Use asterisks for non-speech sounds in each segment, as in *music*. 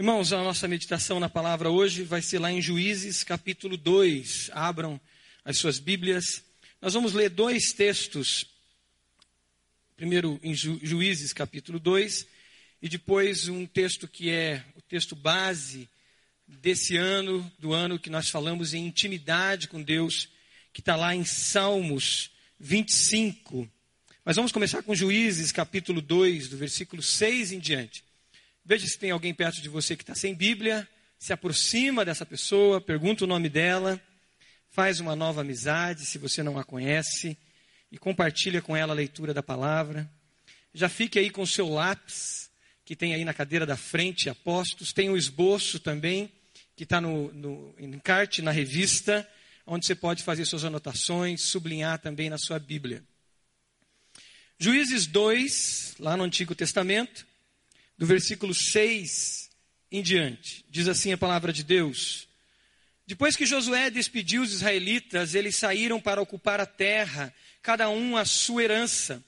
Irmãos, a nossa meditação na palavra hoje vai ser lá em Juízes, capítulo 2. Abram as suas Bíblias. Nós vamos ler dois textos. Primeiro em Ju, Juízes, capítulo 2, e depois um texto que é o texto base desse ano, do ano que nós falamos em intimidade com Deus, que está lá em Salmos 25. Mas vamos começar com Juízes, capítulo 2, do versículo 6 em diante. Veja se tem alguém perto de você que está sem Bíblia, se aproxima dessa pessoa, pergunta o nome dela, faz uma nova amizade se você não a conhece e compartilha com ela a leitura da palavra. Já fique aí com o seu lápis, que tem aí na cadeira da frente, apostos. Tem o um esboço também, que está no, no encarte na revista, onde você pode fazer suas anotações, sublinhar também na sua Bíblia. Juízes 2, lá no Antigo Testamento, do versículo 6 em diante. Diz assim a palavra de Deus: Depois que Josué despediu os israelitas, eles saíram para ocupar a terra, cada um a sua herança.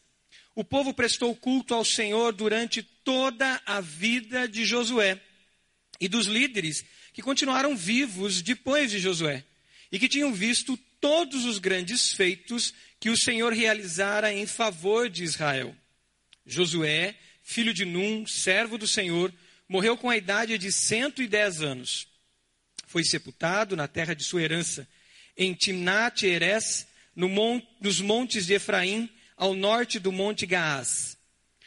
O povo prestou culto ao Senhor durante toda a vida de Josué e dos líderes que continuaram vivos depois de Josué e que tinham visto todos os grandes feitos que o Senhor realizara em favor de Israel. Josué filho de Num, servo do Senhor, morreu com a idade de 110 anos. Foi sepultado na terra de sua herança, em Timnat Eres, no mon nos montes de Efraim, ao norte do monte Gaás.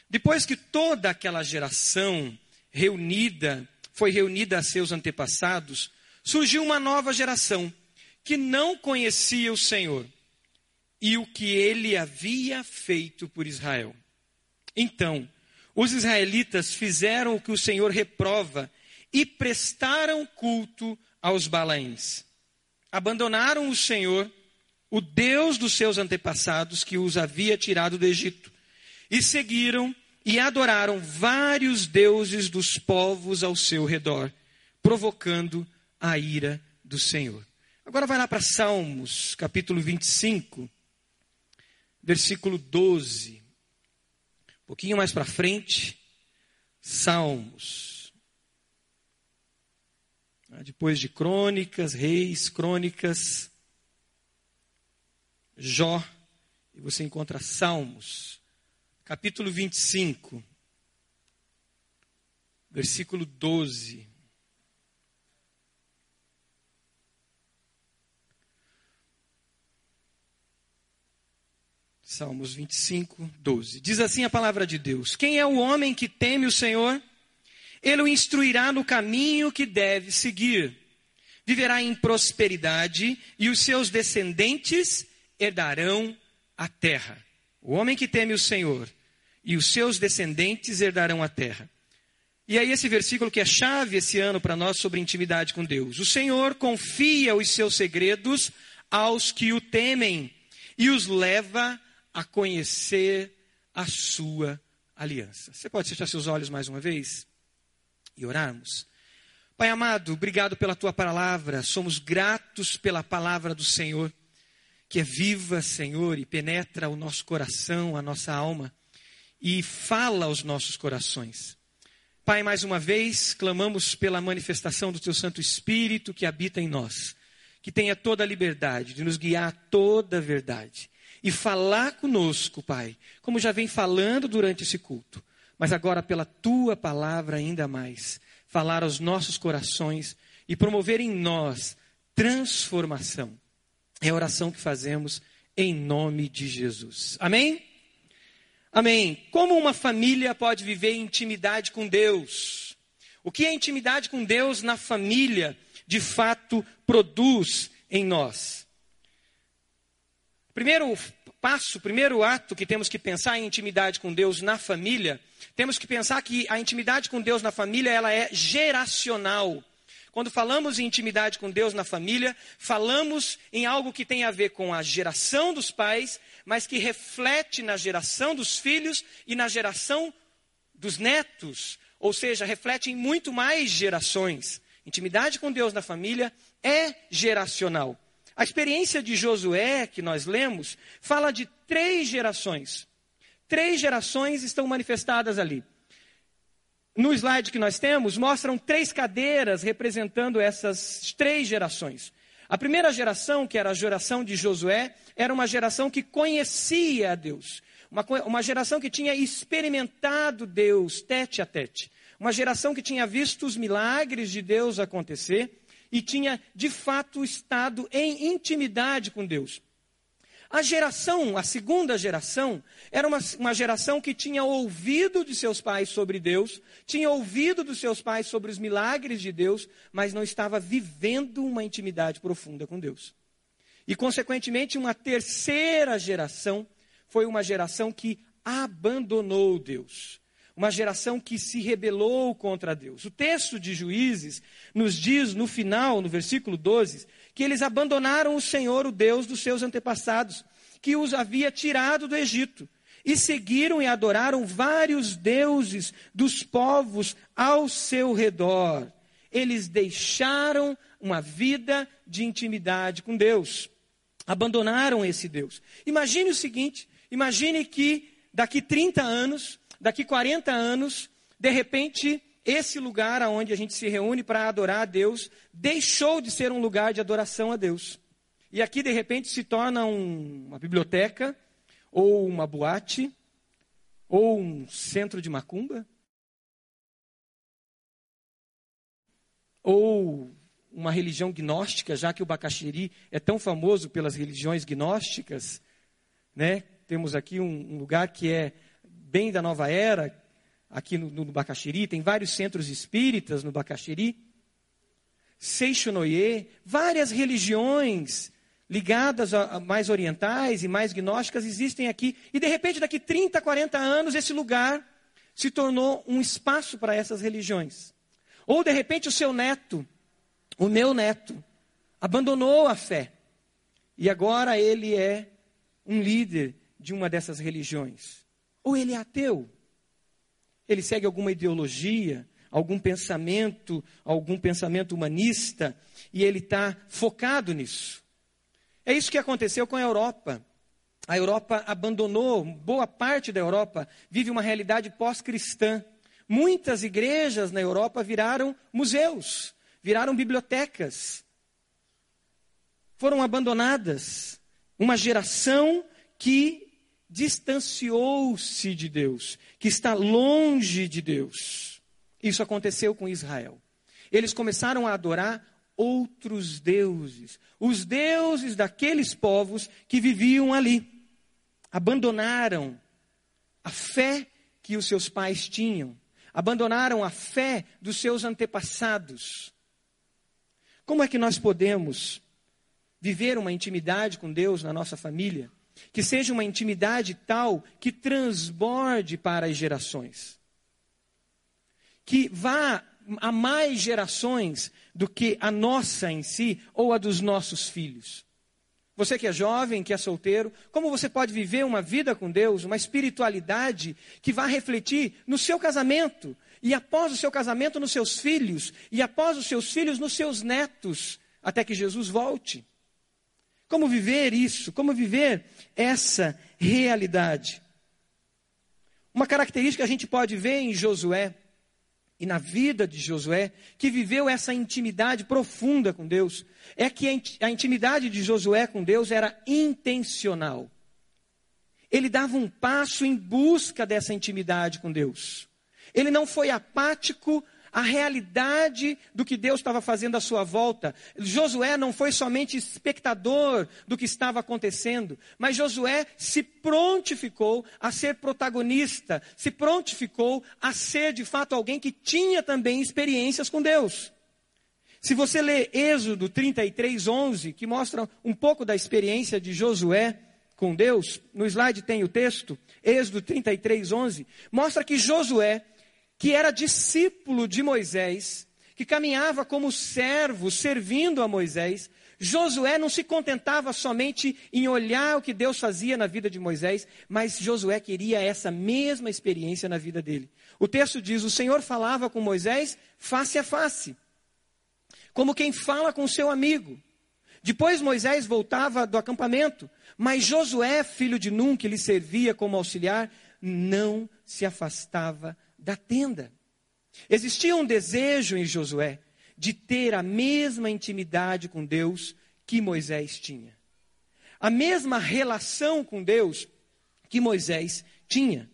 Depois que toda aquela geração reunida foi reunida a seus antepassados, surgiu uma nova geração que não conhecia o Senhor e o que ele havia feito por Israel. Então, os israelitas fizeram o que o Senhor reprova e prestaram culto aos Balaíns. Abandonaram o Senhor, o Deus dos seus antepassados, que os havia tirado do Egito, e seguiram e adoraram vários deuses dos povos ao seu redor, provocando a ira do Senhor. Agora vai lá para Salmos, capítulo 25, versículo 12. Um pouquinho mais para frente, Salmos. Ah, depois de Crônicas, Reis, Crônicas, Jó, e você encontra Salmos, capítulo 25, versículo 12. Salmos 25, 12. Diz assim a palavra de Deus: Quem é o homem que teme o Senhor? Ele o instruirá no caminho que deve seguir. Viverá em prosperidade e os seus descendentes herdarão a terra. O homem que teme o Senhor e os seus descendentes herdarão a terra. E aí, esse versículo que é chave esse ano para nós sobre intimidade com Deus. O Senhor confia os seus segredos aos que o temem e os leva a conhecer a sua aliança. Você pode fechar seus olhos mais uma vez e orarmos? Pai amado, obrigado pela tua palavra. Somos gratos pela palavra do Senhor, que é viva, Senhor, e penetra o nosso coração, a nossa alma e fala aos nossos corações. Pai, mais uma vez, clamamos pela manifestação do teu Santo Espírito que habita em nós, que tenha toda a liberdade de nos guiar a toda a verdade e falar conosco, Pai, como já vem falando durante esse culto, mas agora pela tua palavra ainda mais, falar aos nossos corações e promover em nós transformação. É a oração que fazemos em nome de Jesus. Amém? Amém. Como uma família pode viver em intimidade com Deus? O que a intimidade com Deus na família de fato produz em nós? Primeiro passo, primeiro ato que temos que pensar em intimidade com Deus na família, temos que pensar que a intimidade com Deus na família, ela é geracional. Quando falamos em intimidade com Deus na família, falamos em algo que tem a ver com a geração dos pais, mas que reflete na geração dos filhos e na geração dos netos, ou seja, reflete em muito mais gerações. Intimidade com Deus na família é geracional. A experiência de Josué, que nós lemos, fala de três gerações. Três gerações estão manifestadas ali. no slide que nós temos, mostram três cadeiras representando essas três gerações. A primeira geração, que era a geração de Josué, era uma geração que conhecia a Deus. Uma, uma geração que tinha experimentado Deus tete a tete. Uma geração que tinha visto os milagres de Deus acontecer e tinha, de fato, estado em intimidade com Deus. A geração, a segunda geração, era uma, uma geração que tinha ouvido de seus pais sobre Deus, tinha ouvido dos seus pais sobre os milagres de Deus, mas não estava vivendo uma intimidade profunda com Deus. E, consequentemente, uma terceira geração foi uma geração que abandonou Deus. Uma geração que se rebelou contra Deus. O texto de Juízes nos diz no final, no versículo 12, que eles abandonaram o Senhor, o Deus dos seus antepassados, que os havia tirado do Egito, e seguiram e adoraram vários deuses dos povos ao seu redor. Eles deixaram uma vida de intimidade com Deus. Abandonaram esse Deus. Imagine o seguinte: imagine que daqui 30 anos, daqui 40 anos, de repente, esse lugar aonde a gente se reúne para adorar a Deus deixou de ser um lugar de adoração a Deus. E aqui, de repente, se torna um, uma biblioteca, ou uma boate, ou um centro de macumba, ou uma religião gnóstica, já que o Bacaxiri é tão famoso pelas religiões gnósticas, né? Temos aqui um, um lugar que é bem da nova era, aqui no, no Bacaxiri, tem vários centros espíritas no Bacaxiri. Seixonoye, várias religiões ligadas a, a mais orientais e mais gnósticas existem aqui. E de repente, daqui 30, 40 anos, esse lugar se tornou um espaço para essas religiões. Ou de repente o seu neto, o meu neto, abandonou a fé. E agora ele é um líder de uma dessas religiões. Ou ele é ateu. Ele segue alguma ideologia, algum pensamento, algum pensamento humanista, e ele está focado nisso. É isso que aconteceu com a Europa. A Europa abandonou, boa parte da Europa vive uma realidade pós-cristã. Muitas igrejas na Europa viraram museus, viraram bibliotecas. Foram abandonadas. Uma geração que distanciou-se de Deus, que está longe de Deus. Isso aconteceu com Israel. Eles começaram a adorar outros deuses, os deuses daqueles povos que viviam ali. Abandonaram a fé que os seus pais tinham, abandonaram a fé dos seus antepassados. Como é que nós podemos viver uma intimidade com Deus na nossa família? Que seja uma intimidade tal que transborde para as gerações. Que vá a mais gerações do que a nossa em si ou a dos nossos filhos. Você que é jovem, que é solteiro, como você pode viver uma vida com Deus, uma espiritualidade que vá refletir no seu casamento, e após o seu casamento nos seus filhos, e após os seus filhos nos seus netos, até que Jesus volte? Como viver isso? Como viver essa realidade? Uma característica que a gente pode ver em Josué e na vida de Josué, que viveu essa intimidade profunda com Deus, é que a intimidade de Josué com Deus era intencional. Ele dava um passo em busca dessa intimidade com Deus. Ele não foi apático a realidade do que Deus estava fazendo à sua volta. Josué não foi somente espectador do que estava acontecendo, mas Josué se prontificou a ser protagonista, se prontificou a ser de fato alguém que tinha também experiências com Deus. Se você lê Êxodo 33, 11, que mostra um pouco da experiência de Josué com Deus, no slide tem o texto, Êxodo 33, 11, mostra que Josué que era discípulo de Moisés, que caminhava como servo, servindo a Moisés, Josué não se contentava somente em olhar o que Deus fazia na vida de Moisés, mas Josué queria essa mesma experiência na vida dele. O texto diz: O Senhor falava com Moisés face a face, como quem fala com seu amigo. Depois Moisés voltava do acampamento, mas Josué, filho de Num, que lhe servia como auxiliar, não se afastava da tenda. Existia um desejo em Josué de ter a mesma intimidade com Deus que Moisés tinha. A mesma relação com Deus que Moisés tinha.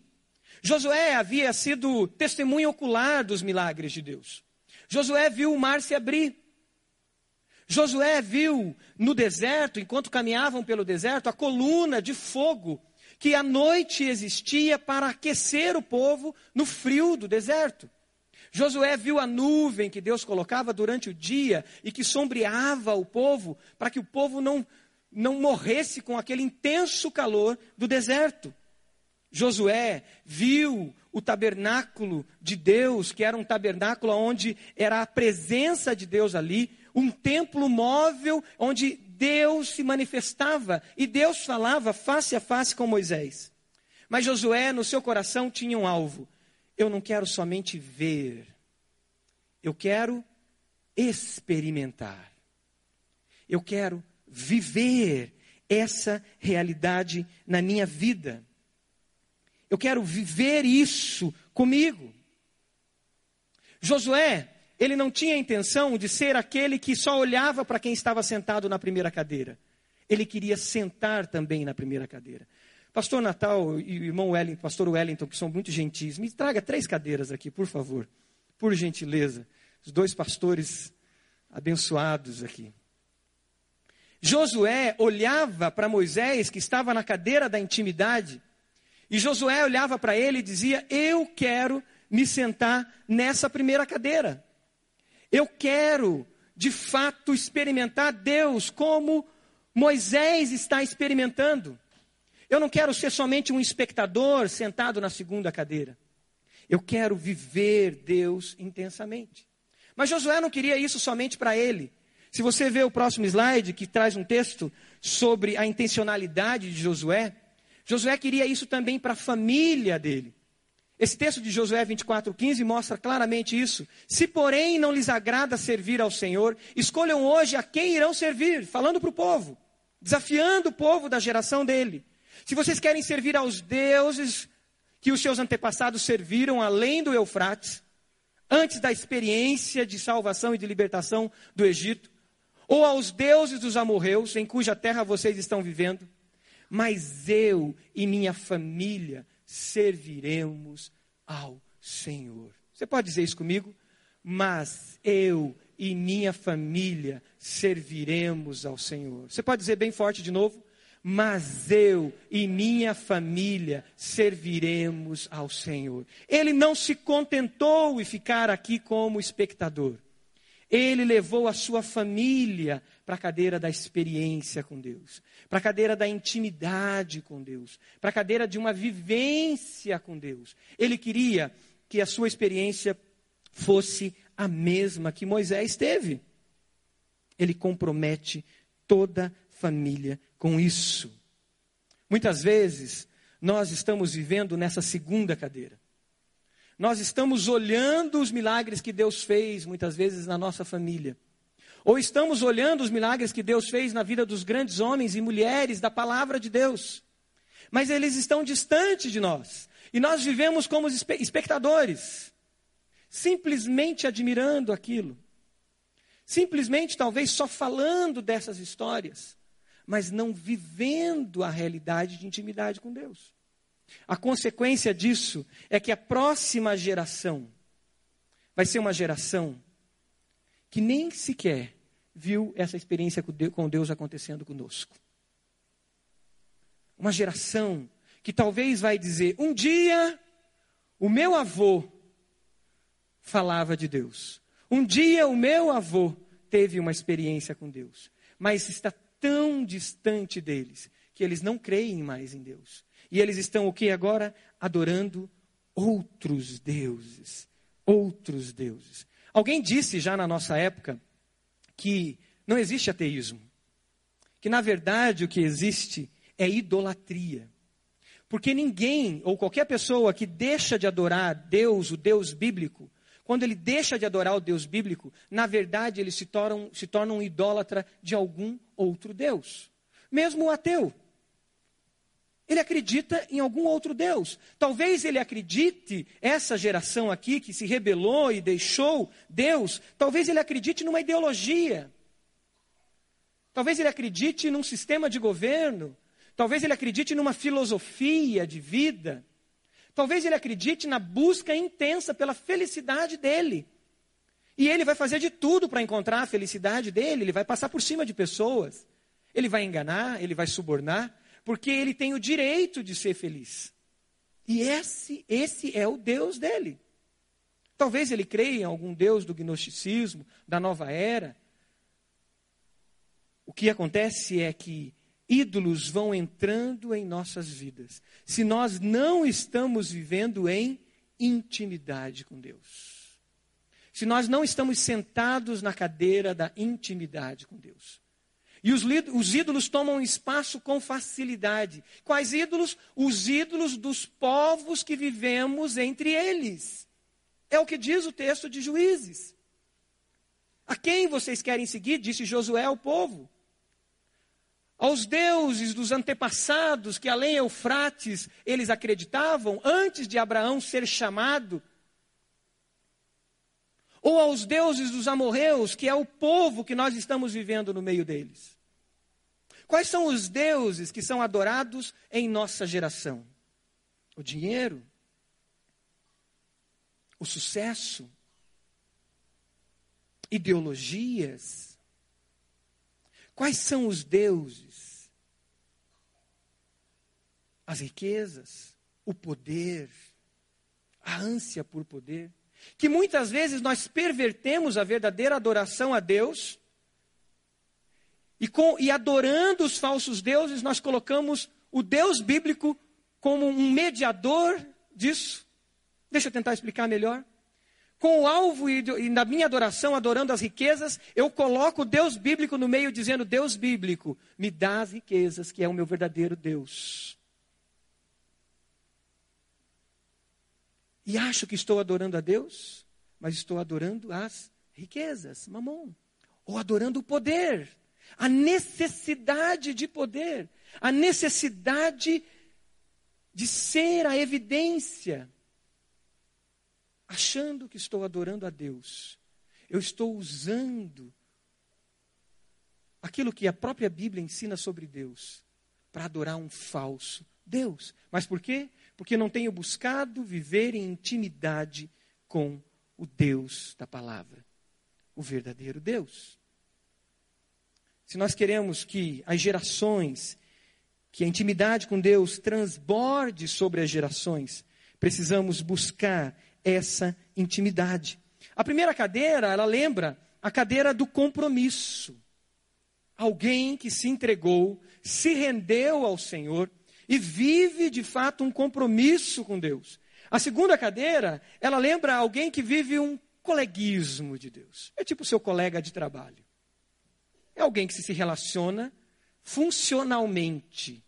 Josué havia sido testemunho ocular dos milagres de Deus. Josué viu o mar se abrir. Josué viu no deserto, enquanto caminhavam pelo deserto, a coluna de fogo que à noite existia para aquecer o povo no frio do deserto. Josué viu a nuvem que Deus colocava durante o dia e que sombreava o povo, para que o povo não, não morresse com aquele intenso calor do deserto. Josué viu o tabernáculo de Deus, que era um tabernáculo onde era a presença de Deus ali, um templo móvel onde Deus se manifestava e Deus falava face a face com Moisés. Mas Josué, no seu coração, tinha um alvo: eu não quero somente ver, eu quero experimentar. Eu quero viver essa realidade na minha vida. Eu quero viver isso comigo. Josué, ele não tinha a intenção de ser aquele que só olhava para quem estava sentado na primeira cadeira. Ele queria sentar também na primeira cadeira. Pastor Natal e o irmão Wellington, pastor Wellington, que são muito gentis, me traga três cadeiras aqui, por favor. Por gentileza. Os dois pastores abençoados aqui. Josué olhava para Moisés, que estava na cadeira da intimidade, e Josué olhava para ele e dizia: Eu quero me sentar nessa primeira cadeira. Eu quero, de fato, experimentar Deus como Moisés está experimentando. Eu não quero ser somente um espectador sentado na segunda cadeira. Eu quero viver Deus intensamente. Mas Josué não queria isso somente para ele. Se você vê o próximo slide, que traz um texto sobre a intencionalidade de Josué, Josué queria isso também para a família dele. Esse texto de Josué 24,15 mostra claramente isso. Se, porém, não lhes agrada servir ao Senhor, escolham hoje a quem irão servir, falando para o povo, desafiando o povo da geração dele. Se vocês querem servir aos deuses que os seus antepassados serviram além do Eufrates, antes da experiência de salvação e de libertação do Egito, ou aos deuses dos amorreus, em cuja terra vocês estão vivendo, mas eu e minha família serviremos ao Senhor. Você pode dizer isso comigo? Mas eu e minha família serviremos ao Senhor. Você pode dizer bem forte de novo? mas eu e minha família serviremos ao Senhor. Ele não se contentou em ficar aqui como espectador. Ele levou a sua família para a cadeira da experiência com Deus, para a cadeira da intimidade com Deus, para a cadeira de uma vivência com Deus. Ele queria que a sua experiência fosse a mesma que Moisés teve. Ele compromete toda família com isso. Muitas vezes, nós estamos vivendo nessa segunda cadeira. Nós estamos olhando os milagres que Deus fez, muitas vezes, na nossa família. Ou estamos olhando os milagres que Deus fez na vida dos grandes homens e mulheres da palavra de Deus. Mas eles estão distantes de nós. E nós vivemos como espectadores, simplesmente admirando aquilo. Simplesmente, talvez, só falando dessas histórias mas não vivendo a realidade de intimidade com Deus. A consequência disso é que a próxima geração vai ser uma geração que nem sequer viu essa experiência com Deus acontecendo conosco. Uma geração que talvez vai dizer: um dia o meu avô falava de Deus. Um dia o meu avô teve uma experiência com Deus. Mas está tão distante deles que eles não creem mais em Deus. E eles estão o que agora? Adorando outros deuses. Outros deuses. Alguém disse já na nossa época que não existe ateísmo. Que na verdade o que existe é idolatria. Porque ninguém ou qualquer pessoa que deixa de adorar Deus, o Deus bíblico, quando ele deixa de adorar o Deus bíblico, na verdade ele se torna, se torna um idólatra de algum outro Deus. Mesmo o ateu. Ele acredita em algum outro Deus. Talvez ele acredite, essa geração aqui que se rebelou e deixou Deus, talvez ele acredite numa ideologia. Talvez ele acredite num sistema de governo. Talvez ele acredite numa filosofia de vida. Talvez ele acredite na busca intensa pela felicidade dele. E ele vai fazer de tudo para encontrar a felicidade dele. Ele vai passar por cima de pessoas. Ele vai enganar, ele vai subornar porque ele tem o direito de ser feliz. E esse, esse é o Deus dele. Talvez ele creia em algum Deus do gnosticismo, da nova era. O que acontece é que ídolos vão entrando em nossas vidas, se nós não estamos vivendo em intimidade com Deus. Se nós não estamos sentados na cadeira da intimidade com Deus. E os, os, ídolos tomam espaço com facilidade. Quais ídolos? Os ídolos dos povos que vivemos entre eles. É o que diz o texto de Juízes. A quem vocês querem seguir? Disse Josué ao povo. Aos deuses dos antepassados que além Eufrates eles acreditavam antes de Abraão ser chamado. Ou aos deuses dos amorreus, que é o povo que nós estamos vivendo no meio deles. Quais são os deuses que são adorados em nossa geração? O dinheiro, o sucesso, ideologias. Quais são os deuses? As riquezas, o poder, a ânsia por poder. Que muitas vezes nós pervertemos a verdadeira adoração a Deus e, com, e adorando os falsos deuses, nós colocamos o Deus bíblico como um mediador disso. Deixa eu tentar explicar melhor. Com o alvo e, e na minha adoração, adorando as riquezas, eu coloco o Deus bíblico no meio, dizendo: Deus bíblico, me dá as riquezas, que é o meu verdadeiro Deus. E acho que estou adorando a Deus, mas estou adorando as riquezas, mamon. Ou adorando o poder a necessidade de poder, a necessidade de ser a evidência, achando que estou adorando a Deus. Eu estou usando aquilo que a própria Bíblia ensina sobre Deus para adorar um falso Deus. Mas por quê? Porque não tenho buscado viver em intimidade com o Deus da palavra, o verdadeiro Deus se nós queremos que as gerações, que a intimidade com Deus transborde sobre as gerações, precisamos buscar essa intimidade. A primeira cadeira, ela lembra a cadeira do compromisso. Alguém que se entregou, se rendeu ao Senhor e vive de fato um compromisso com Deus. A segunda cadeira, ela lembra alguém que vive um coleguismo de Deus. É tipo o seu colega de trabalho. É alguém que se relaciona funcionalmente,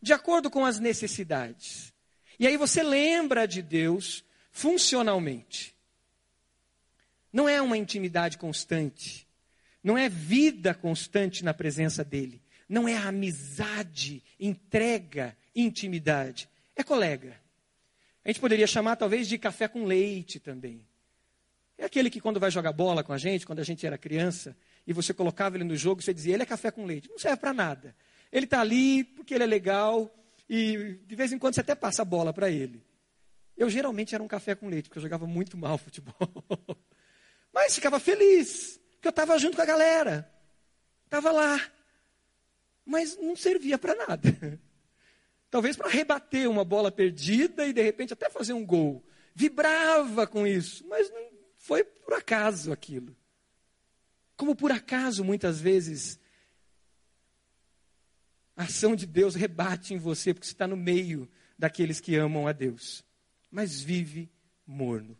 de acordo com as necessidades. E aí você lembra de Deus funcionalmente. Não é uma intimidade constante, não é vida constante na presença dele, não é amizade, entrega, intimidade. É colega. A gente poderia chamar talvez de café com leite também. É aquele que quando vai jogar bola com a gente, quando a gente era criança, e você colocava ele no jogo, você dizia, ele é café com leite. Não serve para nada. Ele está ali porque ele é legal e de vez em quando você até passa a bola para ele. Eu geralmente era um café com leite, porque eu jogava muito mal futebol. *laughs* Mas ficava feliz, porque eu estava junto com a galera. Estava lá. Mas não servia para nada. *laughs* Talvez para rebater uma bola perdida e de repente até fazer um gol. Vibrava com isso, mas não foi por acaso aquilo. Como por acaso, muitas vezes, a ação de Deus rebate em você, porque você está no meio daqueles que amam a Deus, mas vive morno.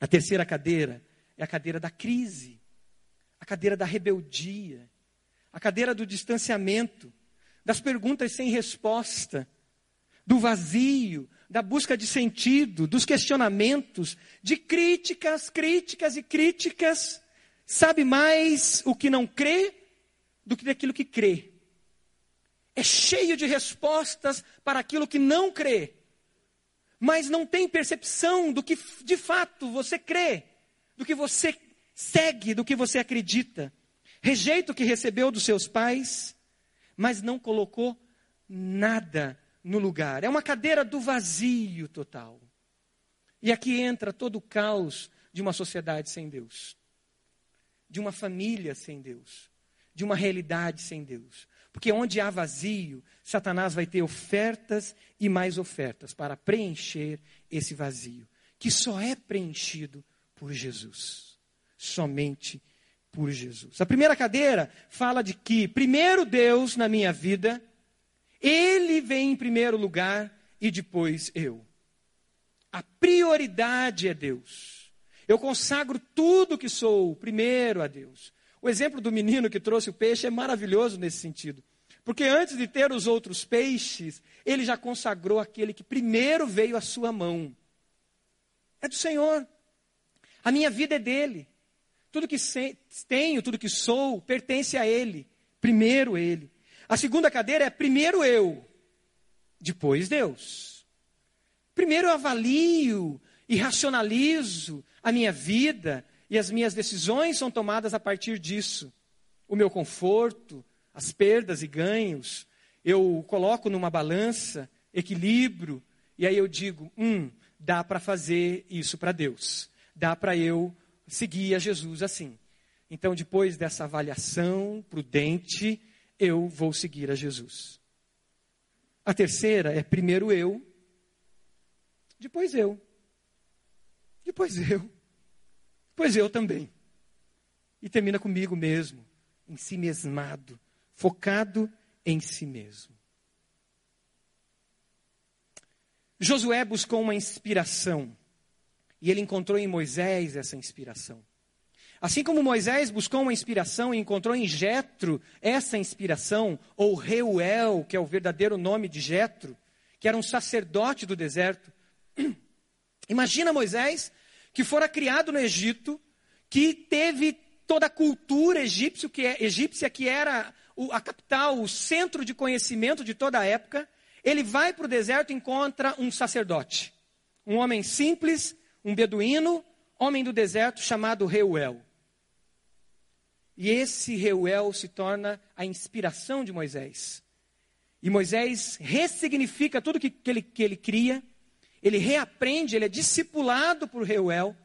A terceira cadeira é a cadeira da crise, a cadeira da rebeldia, a cadeira do distanciamento, das perguntas sem resposta, do vazio, da busca de sentido, dos questionamentos, de críticas, críticas e críticas sabe mais o que não crê do que daquilo que crê. é cheio de respostas para aquilo que não crê, mas não tem percepção do que de fato você crê, do que você segue, do que você acredita. Rejeita o que recebeu dos seus pais, mas não colocou nada no lugar. É uma cadeira do vazio total. E aqui entra todo o caos de uma sociedade sem Deus, de uma família sem Deus, de uma realidade sem Deus. Porque onde há vazio, Satanás vai ter ofertas e mais ofertas para preencher esse vazio, que só é preenchido por Jesus. Somente por Jesus. A primeira cadeira fala de que, primeiro Deus na minha vida, Ele vem em primeiro lugar e depois eu. A prioridade é Deus. Eu consagro tudo que sou primeiro a Deus. O exemplo do menino que trouxe o peixe é maravilhoso nesse sentido. Porque antes de ter os outros peixes, ele já consagrou aquele que primeiro veio à sua mão. É do Senhor. A minha vida é dele. Tudo que tenho, tudo que sou, pertence a Ele. Primeiro Ele. A segunda cadeira é primeiro eu, depois Deus. Primeiro eu avalio e racionalizo a minha vida e as minhas decisões são tomadas a partir disso. O meu conforto, as perdas e ganhos, eu coloco numa balança, equilibro, e aí eu digo: hum, dá para fazer isso para Deus, dá para eu seguir a Jesus assim. Então, depois dessa avaliação prudente, eu vou seguir a Jesus. A terceira é primeiro eu, depois eu. Depois eu. Depois eu também. E termina comigo mesmo, em si mesmado, focado em si mesmo. Josué buscou uma inspiração. E ele encontrou em Moisés essa inspiração. Assim como Moisés buscou uma inspiração e encontrou em Jetro essa inspiração, ou Reuel, que é o verdadeiro nome de Jetro, que era um sacerdote do deserto, *clears throat* Imagina Moisés, que fora criado no Egito, que teve toda a cultura egípcio, que é, egípcia, que era a capital, o centro de conhecimento de toda a época. Ele vai para o deserto e encontra um sacerdote, um homem simples, um beduíno, homem do deserto chamado Reuel. E esse Reuel se torna a inspiração de Moisés. E Moisés ressignifica tudo que, que, ele, que ele cria ele reaprende, ele é discipulado por Reuel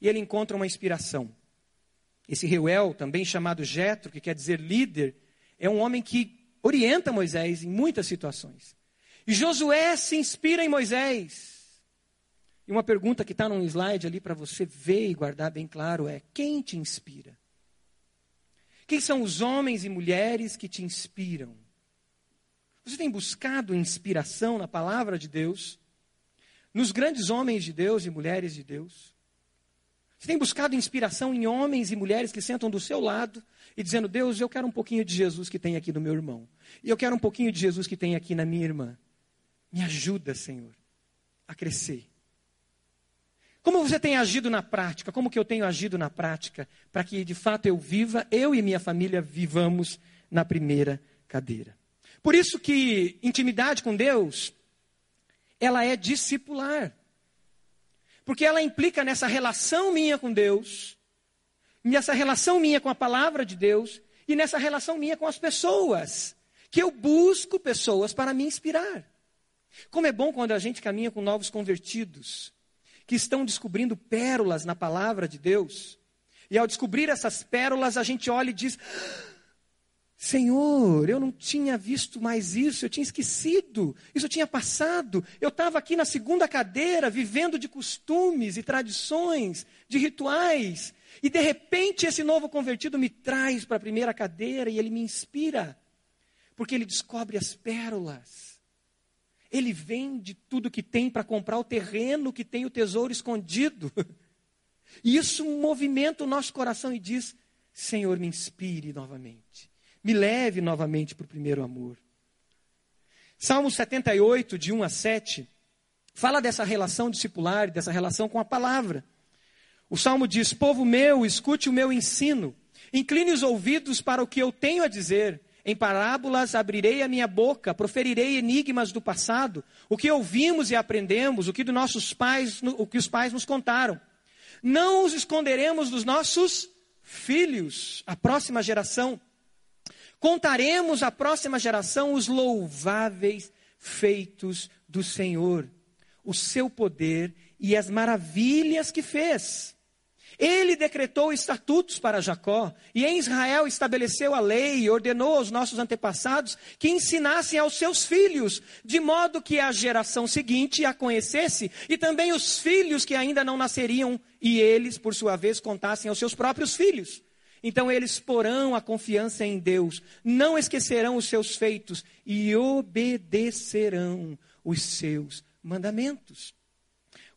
e ele encontra uma inspiração. Esse Reuel, também chamado Jetro, que quer dizer líder, é um homem que orienta Moisés em muitas situações. E Josué se inspira em Moisés. E uma pergunta que está num slide ali para você ver e guardar bem claro é: quem te inspira? Quem são os homens e mulheres que te inspiram? Você tem buscado inspiração na palavra de Deus? nos grandes homens de Deus e mulheres de Deus? Você tem buscado inspiração em homens e mulheres que sentam do seu lado e dizendo: Deus, eu quero um pouquinho de Jesus que tem aqui no meu irmão. E eu quero um pouquinho de Jesus que tem aqui na minha irmã. Me ajuda, Senhor, a crescer. Como você tem agido na prática? Como que eu tenho agido na prática para que de fato eu viva, eu e minha família vivamos na primeira cadeira? Por isso que intimidade com Deus ela é discipular. Porque ela implica nessa relação minha com Deus, nessa relação minha com a palavra de Deus e nessa relação minha com as pessoas. Que eu busco pessoas para me inspirar. Como é bom quando a gente caminha com novos convertidos, que estão descobrindo pérolas na palavra de Deus. E ao descobrir essas pérolas, a gente olha e diz: Senhor, eu não tinha visto mais isso, eu tinha esquecido, isso tinha passado. Eu estava aqui na segunda cadeira, vivendo de costumes e tradições, de rituais, e de repente esse novo convertido me traz para a primeira cadeira e ele me inspira, porque ele descobre as pérolas. Ele vende tudo que tem para comprar o terreno que tem o tesouro escondido. *laughs* E isso movimenta o nosso coração e diz: Senhor, me inspire novamente me leve novamente para o primeiro amor. Salmo 78, de 1 a 7, fala dessa relação discipular, dessa relação com a palavra. O salmo diz: Povo meu, escute o meu ensino, incline os ouvidos para o que eu tenho a dizer, Em parábolas abrirei a minha boca, proferirei enigmas do passado, o que ouvimos e aprendemos, o que dos nossos pais, o que os pais nos contaram. Não os esconderemos dos nossos filhos, a próxima geração. Contaremos à próxima geração os louváveis feitos do Senhor, o seu poder e as maravilhas que fez. Ele decretou estatutos para Jacó, e em Israel estabeleceu a lei e ordenou aos nossos antepassados que ensinassem aos seus filhos, de modo que a geração seguinte a conhecesse, e também os filhos que ainda não nasceriam, e eles, por sua vez, contassem aos seus próprios filhos. Então eles porão a confiança em Deus, não esquecerão os seus feitos e obedecerão os seus mandamentos.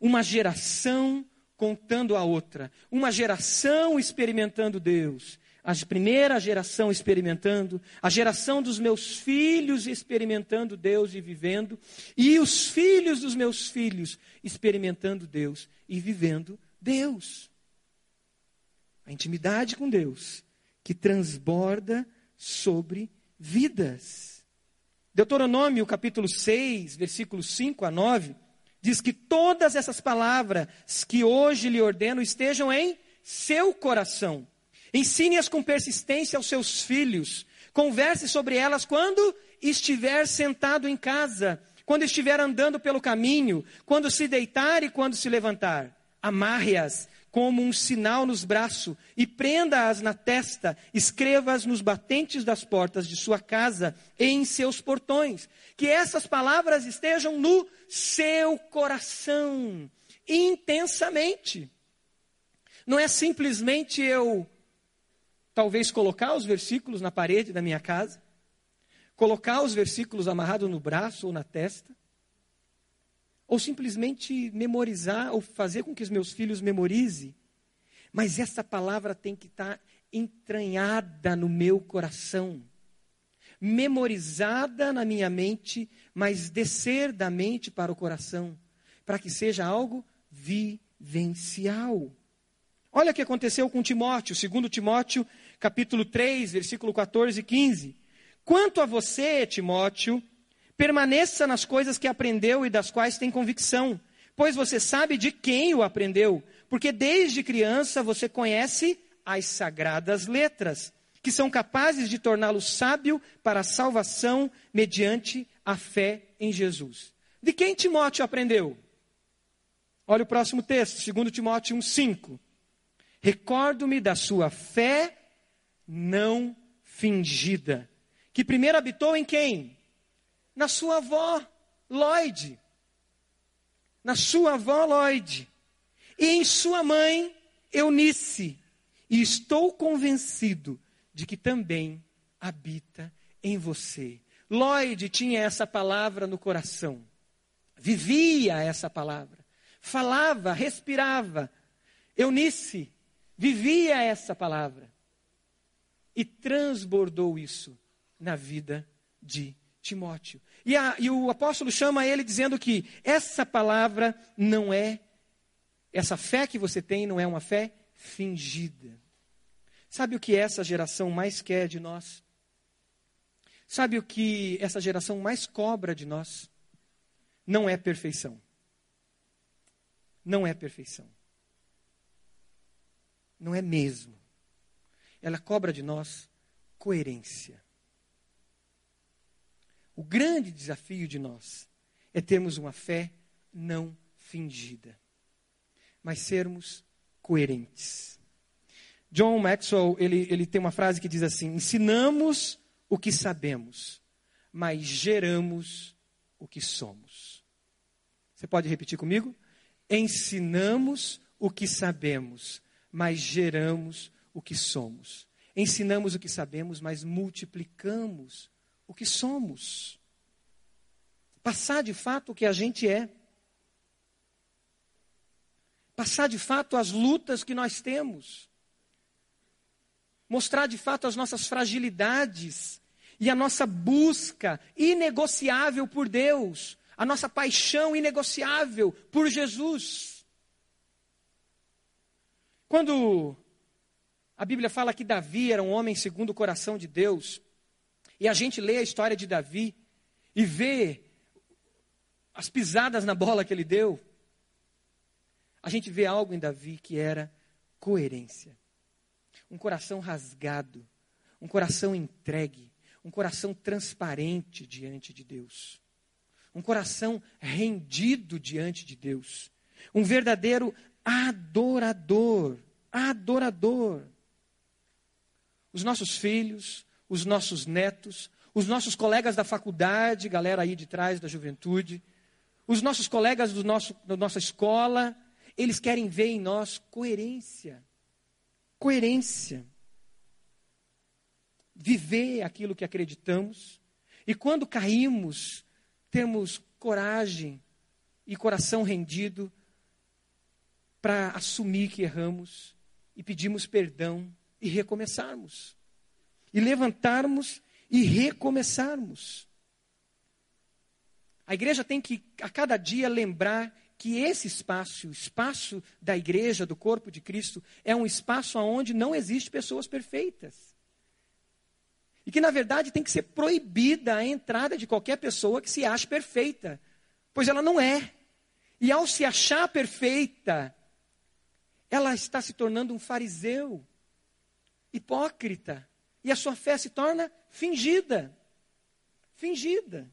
Uma geração contando a outra. Uma geração experimentando Deus. A primeira geração experimentando, a geração dos meus filhos experimentando Deus e vivendo, e os filhos dos meus filhos experimentando Deus e vivendo Deus. A intimidade com Deus que transborda sobre vidas. Deuteronômio capítulo 6, versículos 5 a 9 diz que todas essas palavras que hoje lhe ordeno estejam em seu coração. Ensine-as com persistência aos seus filhos. Converse sobre elas quando estiver sentado em casa, quando estiver andando pelo caminho, quando se deitar e quando se levantar. Amarre-as como um sinal nos braços e prenda-as na testa, escreva-as nos batentes das portas de sua casa e em seus portões. Que essas palavras estejam no seu coração, intensamente. Não é simplesmente eu, talvez, colocar os versículos na parede da minha casa, colocar os versículos amarrados no braço ou na testa, ou simplesmente memorizar, ou fazer com que os meus filhos memorizem. Mas essa palavra tem que estar entranhada no meu coração, memorizada na minha mente, mas descer da mente para o coração, para que seja algo vivencial. Olha o que aconteceu com Timóteo, segundo Timóteo, capítulo 3, versículo 14 e 15. Quanto a você, Timóteo, Permaneça nas coisas que aprendeu e das quais tem convicção, pois você sabe de quem o aprendeu, porque desde criança você conhece as sagradas letras, que são capazes de torná-lo sábio para a salvação mediante a fé em Jesus. De quem Timóteo aprendeu? Olha o próximo texto, 2 Timóteo 1,5. Recordo-me da sua fé não fingida, que primeiro habitou em quem? Na sua avó Lloyd. Na sua avó Lloyd. E em sua mãe Eunice. E estou convencido de que também habita em você. Lloyd tinha essa palavra no coração. Vivia essa palavra. Falava, respirava. Eunice vivia essa palavra. E transbordou isso na vida de Timóteo. E, a, e o apóstolo chama ele dizendo que essa palavra não é, essa fé que você tem não é uma fé fingida. Sabe o que essa geração mais quer de nós? Sabe o que essa geração mais cobra de nós? Não é perfeição. Não é perfeição. Não é mesmo. Ela cobra de nós coerência. O grande desafio de nós é termos uma fé não fingida, mas sermos coerentes. John Maxwell, ele, ele tem uma frase que diz assim: ensinamos o que sabemos, mas geramos o que somos. Você pode repetir comigo? Ensinamos o que sabemos, mas geramos o que somos. Ensinamos o que sabemos, mas multiplicamos o que somos. Passar de fato o que a gente é. Passar de fato as lutas que nós temos. Mostrar de fato as nossas fragilidades e a nossa busca inegociável por Deus, a nossa paixão inegociável por Jesus. Quando a Bíblia fala que Davi era um homem segundo o coração de Deus, e a gente lê a história de Davi e vê as pisadas na bola que ele deu, a gente vê algo em Davi que era coerência. Um coração rasgado, um coração entregue, um coração transparente diante de Deus. Um coração rendido diante de Deus. Um verdadeiro adorador, adorador. Os nossos filhos, os nossos netos, os nossos colegas da faculdade, galera aí de trás da juventude, os nossos colegas do nosso, da nossa escola, eles querem ver em nós coerência. Coerência. Viver aquilo que acreditamos. E quando caímos, temos coragem e coração rendido para assumir que erramos e pedimos perdão e recomeçarmos. E levantarmos e recomeçarmos. A igreja tem que, a cada dia, lembrar que esse espaço, o espaço da igreja, do corpo de Cristo, é um espaço onde não existe pessoas perfeitas. E que, na verdade, tem que ser proibida a entrada de qualquer pessoa que se ache perfeita, pois ela não é. E ao se achar perfeita, ela está se tornando um fariseu, hipócrita, e a sua fé se torna fingida. Fingida.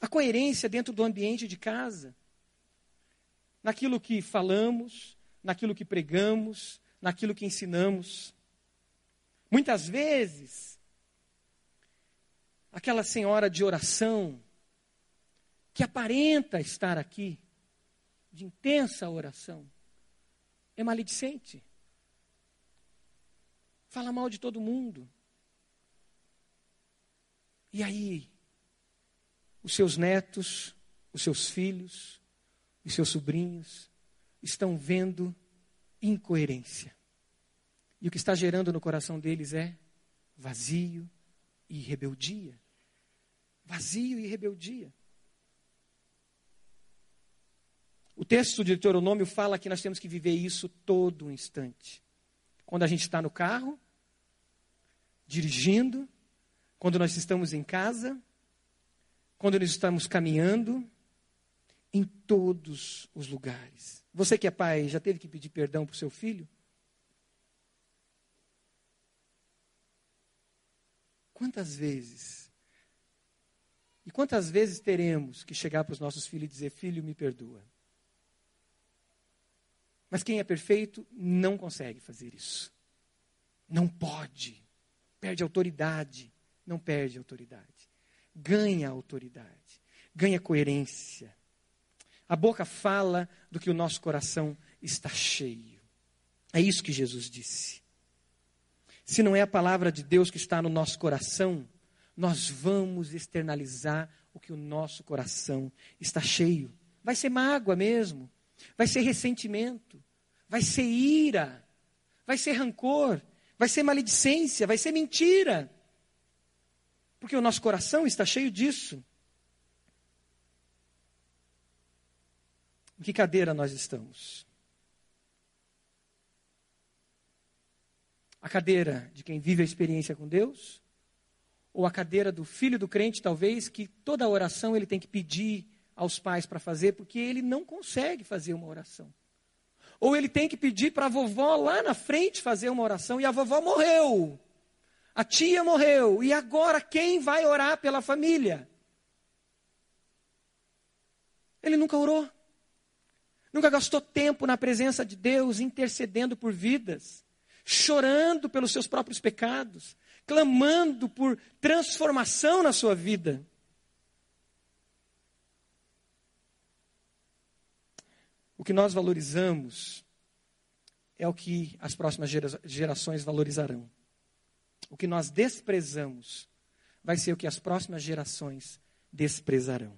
A coerência dentro do ambiente de casa. Naquilo que falamos, naquilo que pregamos, naquilo que ensinamos. Muitas vezes, aquela senhora de oração, que aparenta estar aqui, de intensa oração, é maledicente. Fala mal de todo mundo. E aí, os seus netos, os seus filhos, os seus sobrinhos estão vendo incoerência. E o que está gerando no coração deles é vazio e rebeldia. Vazio e rebeldia. O texto de Deuteronômio fala que nós temos que viver isso todo instante. Quando a gente está no carro, dirigindo, quando nós estamos em casa, quando nós estamos caminhando, em todos os lugares. Você que é pai, já teve que pedir perdão para o seu filho? Quantas vezes? E quantas vezes teremos que chegar para os nossos filhos e dizer: Filho, me perdoa? Mas quem é perfeito não consegue fazer isso. Não pode. Perde autoridade. Não perde autoridade ganha autoridade, ganha coerência. A boca fala do que o nosso coração está cheio. É isso que Jesus disse. Se não é a palavra de Deus que está no nosso coração, nós vamos externalizar o que o nosso coração está cheio. Vai ser mágoa mesmo, vai ser ressentimento, vai ser ira, vai ser rancor, vai ser maledicência, vai ser mentira. Porque o nosso coração está cheio disso. Em que cadeira nós estamos? A cadeira de quem vive a experiência com Deus? Ou a cadeira do filho do crente, talvez, que toda oração ele tem que pedir aos pais para fazer, porque ele não consegue fazer uma oração. Ou ele tem que pedir para a vovó lá na frente fazer uma oração e a vovó morreu. A tia morreu. E agora quem vai orar pela família? Ele nunca orou. Nunca gastou tempo na presença de Deus, intercedendo por vidas, chorando pelos seus próprios pecados, clamando por transformação na sua vida. O que nós valorizamos é o que as próximas gerações valorizarão. O que nós desprezamos vai ser o que as próximas gerações desprezarão.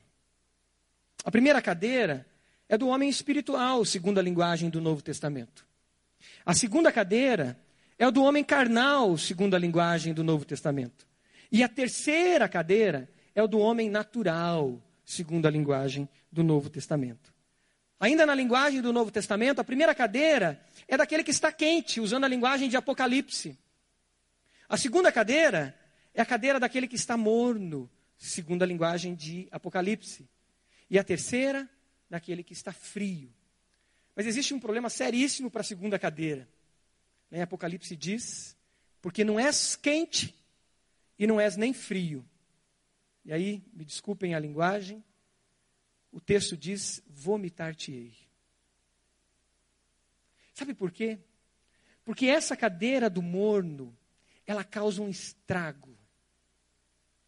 A primeira cadeira é do homem espiritual, segundo a linguagem do Novo Testamento. A segunda cadeira é o do homem carnal, segundo a linguagem do Novo Testamento. E a terceira cadeira é o do homem natural, segundo a linguagem do Novo Testamento. Ainda na linguagem do Novo Testamento, a primeira cadeira é daquele que está quente, usando a linguagem de Apocalipse. A segunda cadeira é a cadeira daquele que está morno, segundo a linguagem de Apocalipse. E a terceira, daquele que está frio. Mas existe um problema seríssimo para a segunda cadeira. Né? Apocalipse diz: porque não és quente e não és nem frio. E aí, me desculpem a linguagem, o texto diz: vomitar-te-ei. Sabe por quê? Porque essa cadeira do morno, ela causa um estrago.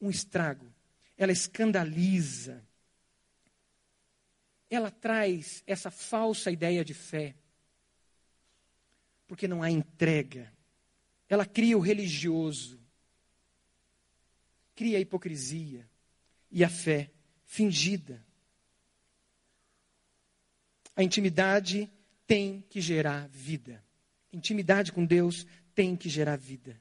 Um estrago. Ela escandaliza. Ela traz essa falsa ideia de fé. Porque não há entrega. Ela cria o religioso. Cria a hipocrisia e a fé fingida. A intimidade tem que gerar vida. Intimidade com Deus tem que gerar vida.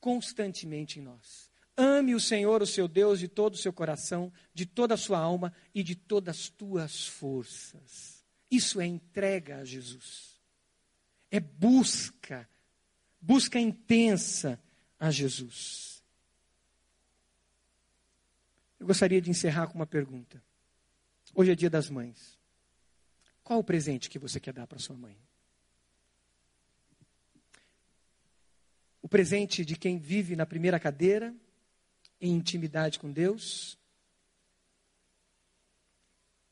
Constantemente em nós. Ame o Senhor, o seu Deus, de todo o seu coração, de toda a sua alma e de todas as tuas forças. Isso é entrega a Jesus. É busca, busca intensa a Jesus. Eu gostaria de encerrar com uma pergunta. Hoje é dia das mães. Qual o presente que você quer dar para sua mãe? O presente de quem vive na primeira cadeira, em intimidade com Deus.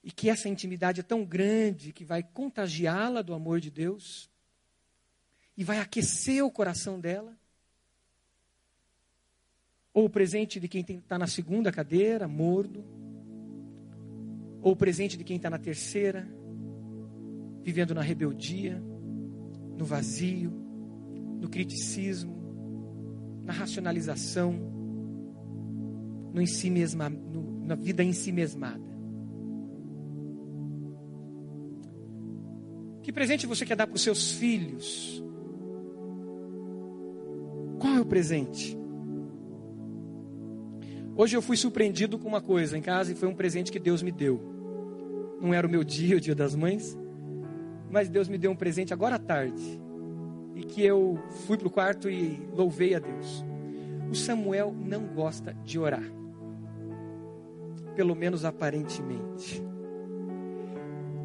E que essa intimidade é tão grande que vai contagiá-la do amor de Deus e vai aquecer o coração dela. Ou o presente de quem está na segunda cadeira, mordo. Ou o presente de quem está na terceira, vivendo na rebeldia, no vazio, no criticismo, na racionalização, no em si mesma, no, na vida em si mesmada. Que presente você quer dar para os seus filhos? Qual é o presente? Hoje eu fui surpreendido com uma coisa em casa e foi um presente que Deus me deu. Não era o meu dia, o dia das mães, mas Deus me deu um presente agora à tarde e que eu fui para o quarto e louvei a Deus. O Samuel não gosta de orar, pelo menos aparentemente.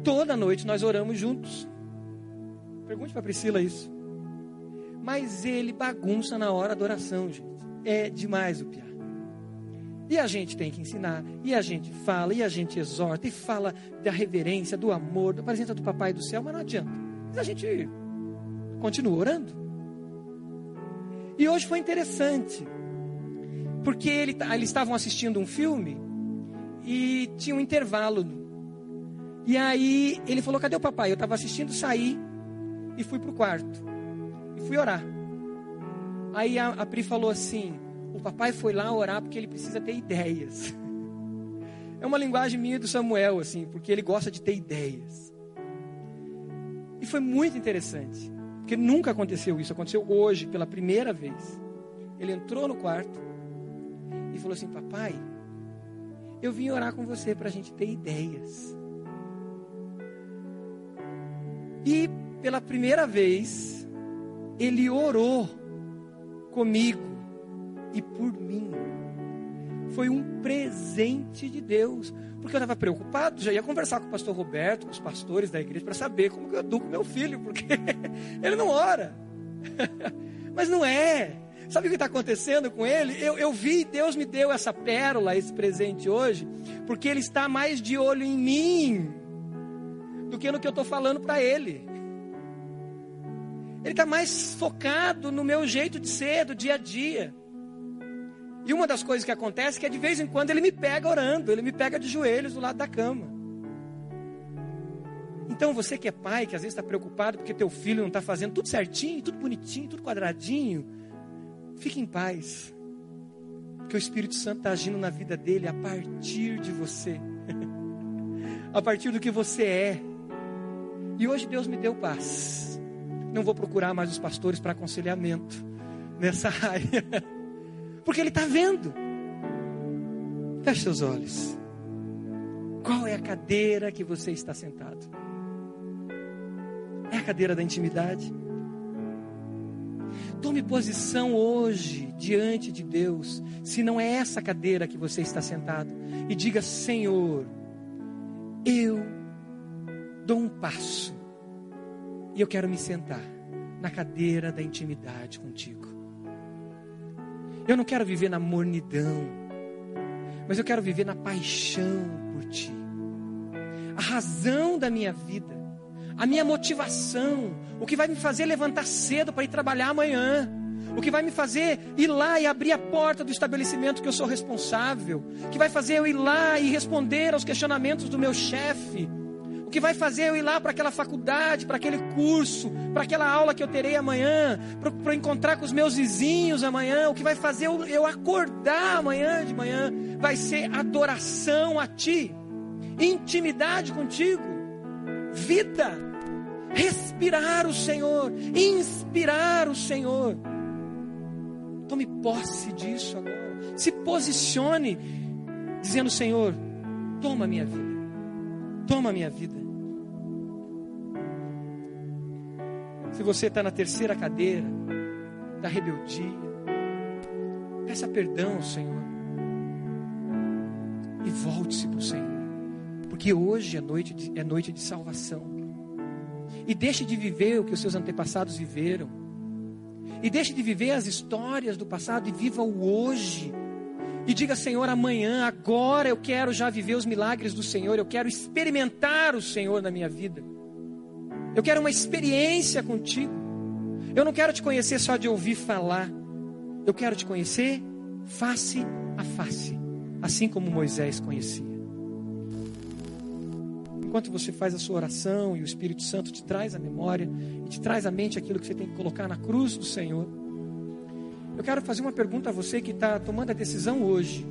Toda noite nós oramos juntos. Pergunte para Priscila isso. Mas ele bagunça na hora da oração, gente. É demais o piar. E a gente tem que ensinar, e a gente fala, e a gente exorta, e fala da reverência, do amor, da presença do Papai do céu, mas não adianta. Mas a gente continua orando. E hoje foi interessante, porque ele, eles estavam assistindo um filme e tinha um intervalo. E aí ele falou: Cadê o papai? Eu estava assistindo, saí e fui para o quarto. E fui orar. Aí a, a Pri falou assim: O papai foi lá orar porque ele precisa ter ideias. É uma linguagem minha do Samuel, assim, porque ele gosta de ter ideias. E foi muito interessante. Porque nunca aconteceu isso, aconteceu hoje, pela primeira vez. Ele entrou no quarto e falou assim: Papai, eu vim orar com você para a gente ter ideias. E pela primeira vez, ele orou comigo e por mim. Foi um presente de Deus. Porque eu estava preocupado, já ia conversar com o pastor Roberto, com os pastores da igreja, para saber como que eu educo meu filho, porque *laughs* ele não ora. *laughs* Mas não é. Sabe o que está acontecendo com ele? Eu, eu vi, Deus me deu essa pérola, esse presente hoje, porque ele está mais de olho em mim do que no que eu estou falando para ele. Ele está mais focado no meu jeito de ser, do dia a dia. E uma das coisas que acontece é que de vez em quando ele me pega orando, ele me pega de joelhos do lado da cama. Então você que é pai, que às vezes está preocupado porque teu filho não está fazendo tudo certinho, tudo bonitinho, tudo quadradinho, fique em paz. Porque o Espírito Santo está agindo na vida dele a partir de você. *laughs* a partir do que você é. E hoje Deus me deu paz. Não vou procurar mais os pastores para aconselhamento nessa *laughs* área porque Ele está vendo. Feche seus olhos. Qual é a cadeira que você está sentado? É a cadeira da intimidade? Tome posição hoje diante de Deus, se não é essa cadeira que você está sentado, e diga: Senhor, eu dou um passo e eu quero me sentar na cadeira da intimidade contigo. Eu não quero viver na mornidão, mas eu quero viver na paixão por ti. A razão da minha vida, a minha motivação, o que vai me fazer levantar cedo para ir trabalhar amanhã, o que vai me fazer ir lá e abrir a porta do estabelecimento que eu sou responsável, que vai fazer eu ir lá e responder aos questionamentos do meu chefe, que vai fazer eu ir lá para aquela faculdade, para aquele curso, para aquela aula que eu terei amanhã, para encontrar com os meus vizinhos amanhã, o que vai fazer eu, eu acordar amanhã de manhã, vai ser adoração a Ti, intimidade contigo, vida, respirar o Senhor, inspirar o Senhor. Tome posse disso agora. Se posicione, dizendo: Senhor, toma minha vida. Toma minha vida. Se você está na terceira cadeira da rebeldia, peça perdão Senhor. E volte-se para o Senhor. Porque hoje é noite, de, é noite de salvação. E deixe de viver o que os seus antepassados viveram. E deixe de viver as histórias do passado e viva o hoje e diga, Senhor, amanhã, agora eu quero já viver os milagres do Senhor, eu quero experimentar o Senhor na minha vida. Eu quero uma experiência contigo. Eu não quero te conhecer só de ouvir falar. Eu quero te conhecer face a face, assim como Moisés conhecia. Enquanto você faz a sua oração e o Espírito Santo te traz a memória e te traz à mente aquilo que você tem que colocar na cruz do Senhor. Eu quero fazer uma pergunta a você que está tomando a decisão hoje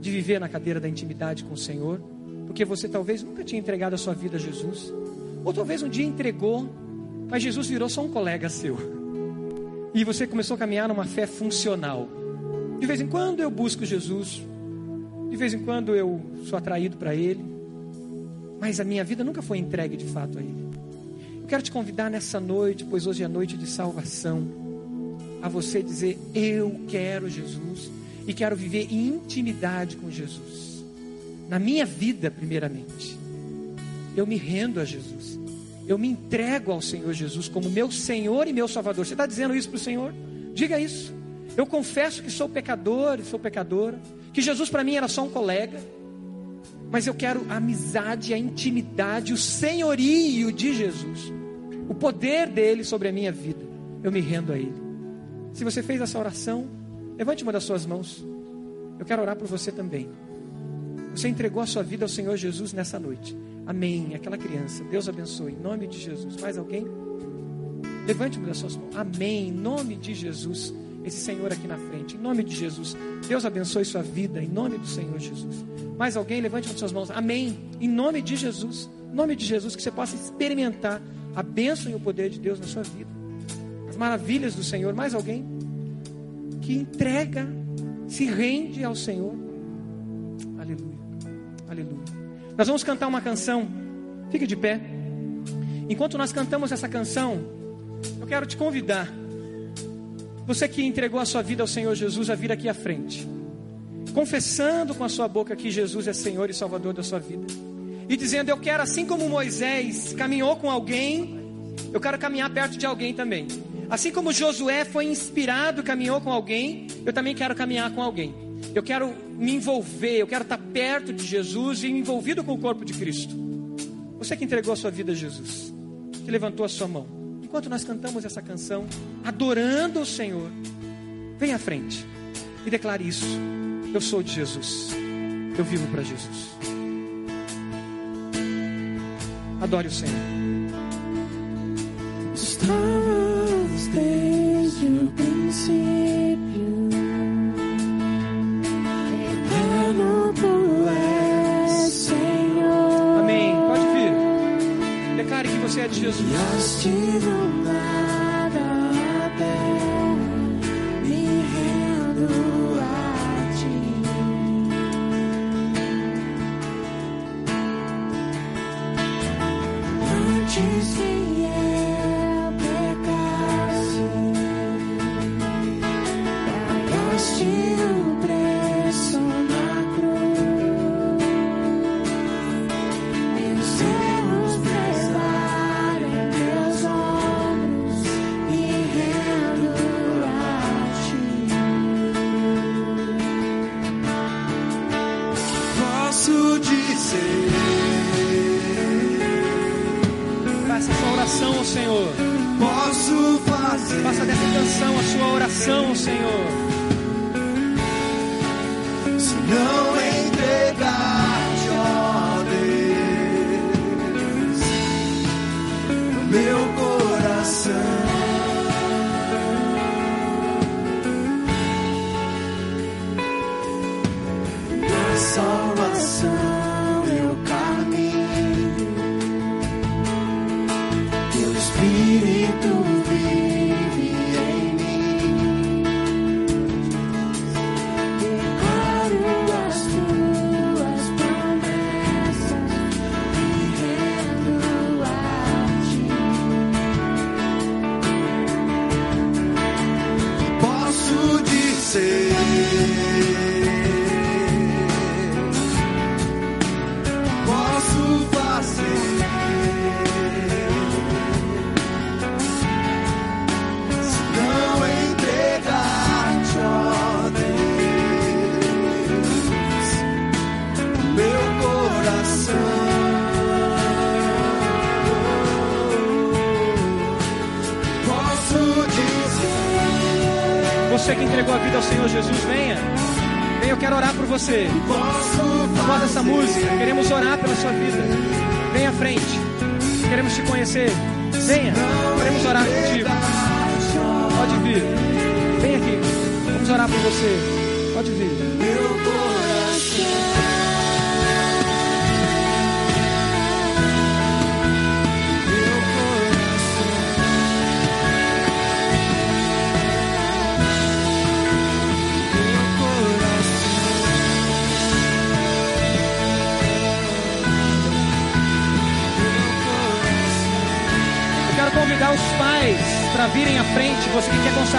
de viver na cadeira da intimidade com o Senhor, porque você talvez nunca tinha entregado a sua vida a Jesus, ou talvez um dia entregou, mas Jesus virou só um colega seu, e você começou a caminhar numa fé funcional. De vez em quando eu busco Jesus, de vez em quando eu sou atraído para Ele, mas a minha vida nunca foi entregue de fato a Ele. Eu quero te convidar nessa noite, pois hoje é noite de salvação a você dizer: Eu quero Jesus e quero viver em intimidade com Jesus. Na minha vida, primeiramente, eu me rendo a Jesus. Eu me entrego ao Senhor Jesus como meu Senhor e meu Salvador. Você está dizendo isso para o Senhor? Diga isso. Eu confesso que sou pecador e sou pecadora. Que Jesus para mim era só um colega. Mas eu quero a amizade, a intimidade, o senhorio de Jesus. O poder dele sobre a minha vida. Eu me rendo a ele. Se você fez essa oração, levante uma das suas mãos. Eu quero orar por você também. Você entregou a sua vida ao Senhor Jesus nessa noite. Amém. Aquela criança. Deus abençoe. Em nome de Jesus. Mais alguém? Levante uma das suas mãos. Amém. Em nome de Jesus. Esse Senhor aqui na frente. Em nome de Jesus. Deus abençoe sua vida. Em nome do Senhor Jesus. Mais alguém? Levante uma das suas mãos. Amém. Em nome de Jesus. Em nome de Jesus. Que você possa experimentar a bênção e o poder de Deus na sua vida as maravilhas do Senhor. Mais alguém que entrega, se rende ao Senhor. Aleluia. Aleluia. Nós vamos cantar uma canção. Fique de pé. Enquanto nós cantamos essa canção, eu quero te convidar. Você que entregou a sua vida ao Senhor Jesus a vir aqui à frente, confessando com a sua boca que Jesus é Senhor e Salvador da sua vida, e dizendo: Eu quero, assim como Moisés caminhou com alguém, eu quero caminhar perto de alguém também. Assim como Josué foi inspirado caminhou com alguém, eu também quero caminhar com alguém. Eu quero me envolver, eu quero estar perto de Jesus e envolvido com o corpo de Cristo. Você que entregou a sua vida a Jesus, que levantou a sua mão, enquanto nós cantamos essa canção, adorando o Senhor, vem à frente e declare isso. Eu sou de Jesus, eu vivo para Jesus. Adore o Senhor. desde o princípio. Declare que você é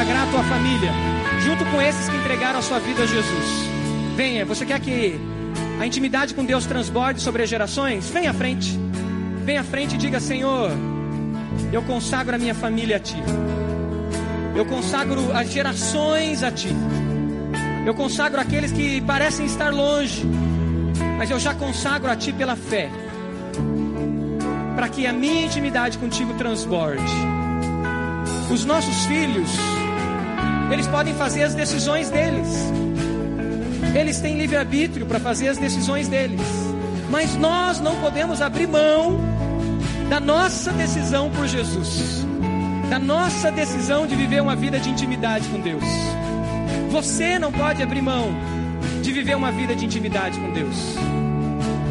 consagrar a tua família, junto com esses que entregaram a sua vida a Jesus. Venha. Você quer que a intimidade com Deus transborde sobre as gerações? Venha à frente. Venha à frente e diga: Senhor, eu consagro a minha família a Ti. Eu consagro as gerações a Ti. Eu consagro aqueles que parecem estar longe, mas eu já consagro a Ti pela fé, para que a minha intimidade contigo transborde. Os nossos filhos, eles podem fazer as decisões deles, eles têm livre-arbítrio para fazer as decisões deles, mas nós não podemos abrir mão da nossa decisão por Jesus, da nossa decisão de viver uma vida de intimidade com Deus. Você não pode abrir mão de viver uma vida de intimidade com Deus.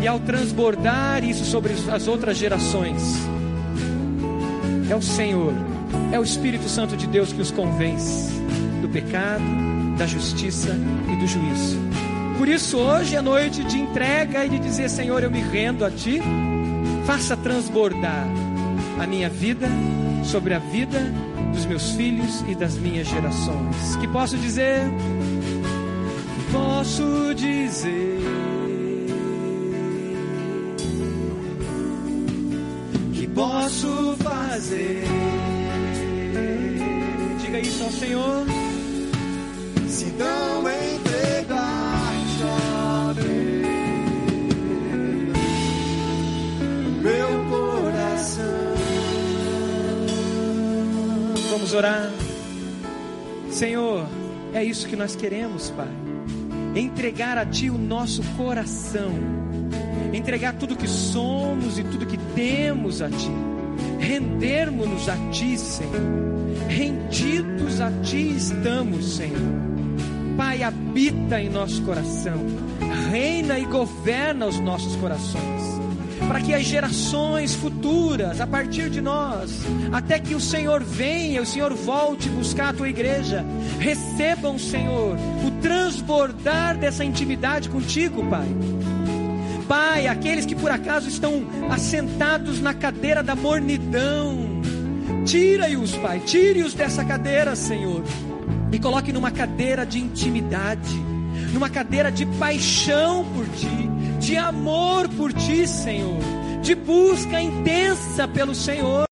E ao transbordar isso sobre as outras gerações, é o Senhor, é o Espírito Santo de Deus que os convence pecado, da justiça e do juízo. Por isso, hoje é noite de entrega e de dizer: Senhor, eu me rendo a Ti, faça transbordar a minha vida sobre a vida dos meus filhos e das minhas gerações. Que posso dizer? Posso dizer. que posso fazer Diga isso ao Senhor. Se não entregar-te, ó Deus, meu coração? Vamos orar. Senhor, é isso que nós queremos, Pai. Entregar a Ti o nosso coração. Entregar tudo que somos e tudo que temos a Ti. Rendermos-nos a Ti, Senhor. Rendidos a Ti estamos, Senhor. Pai, habita em nosso coração. Reina e governa os nossos corações para que as gerações futuras, a partir de nós, até que o Senhor venha, o Senhor volte buscar a tua igreja, recebam, Senhor, o transbordar dessa intimidade contigo, Pai. Pai, aqueles que por acaso estão assentados na cadeira da mornidão, tira-os, Pai, tire-os dessa cadeira, Senhor, e coloque numa cadeira de intimidade, numa cadeira de paixão por Ti, de amor por Ti, Senhor, de busca intensa pelo Senhor.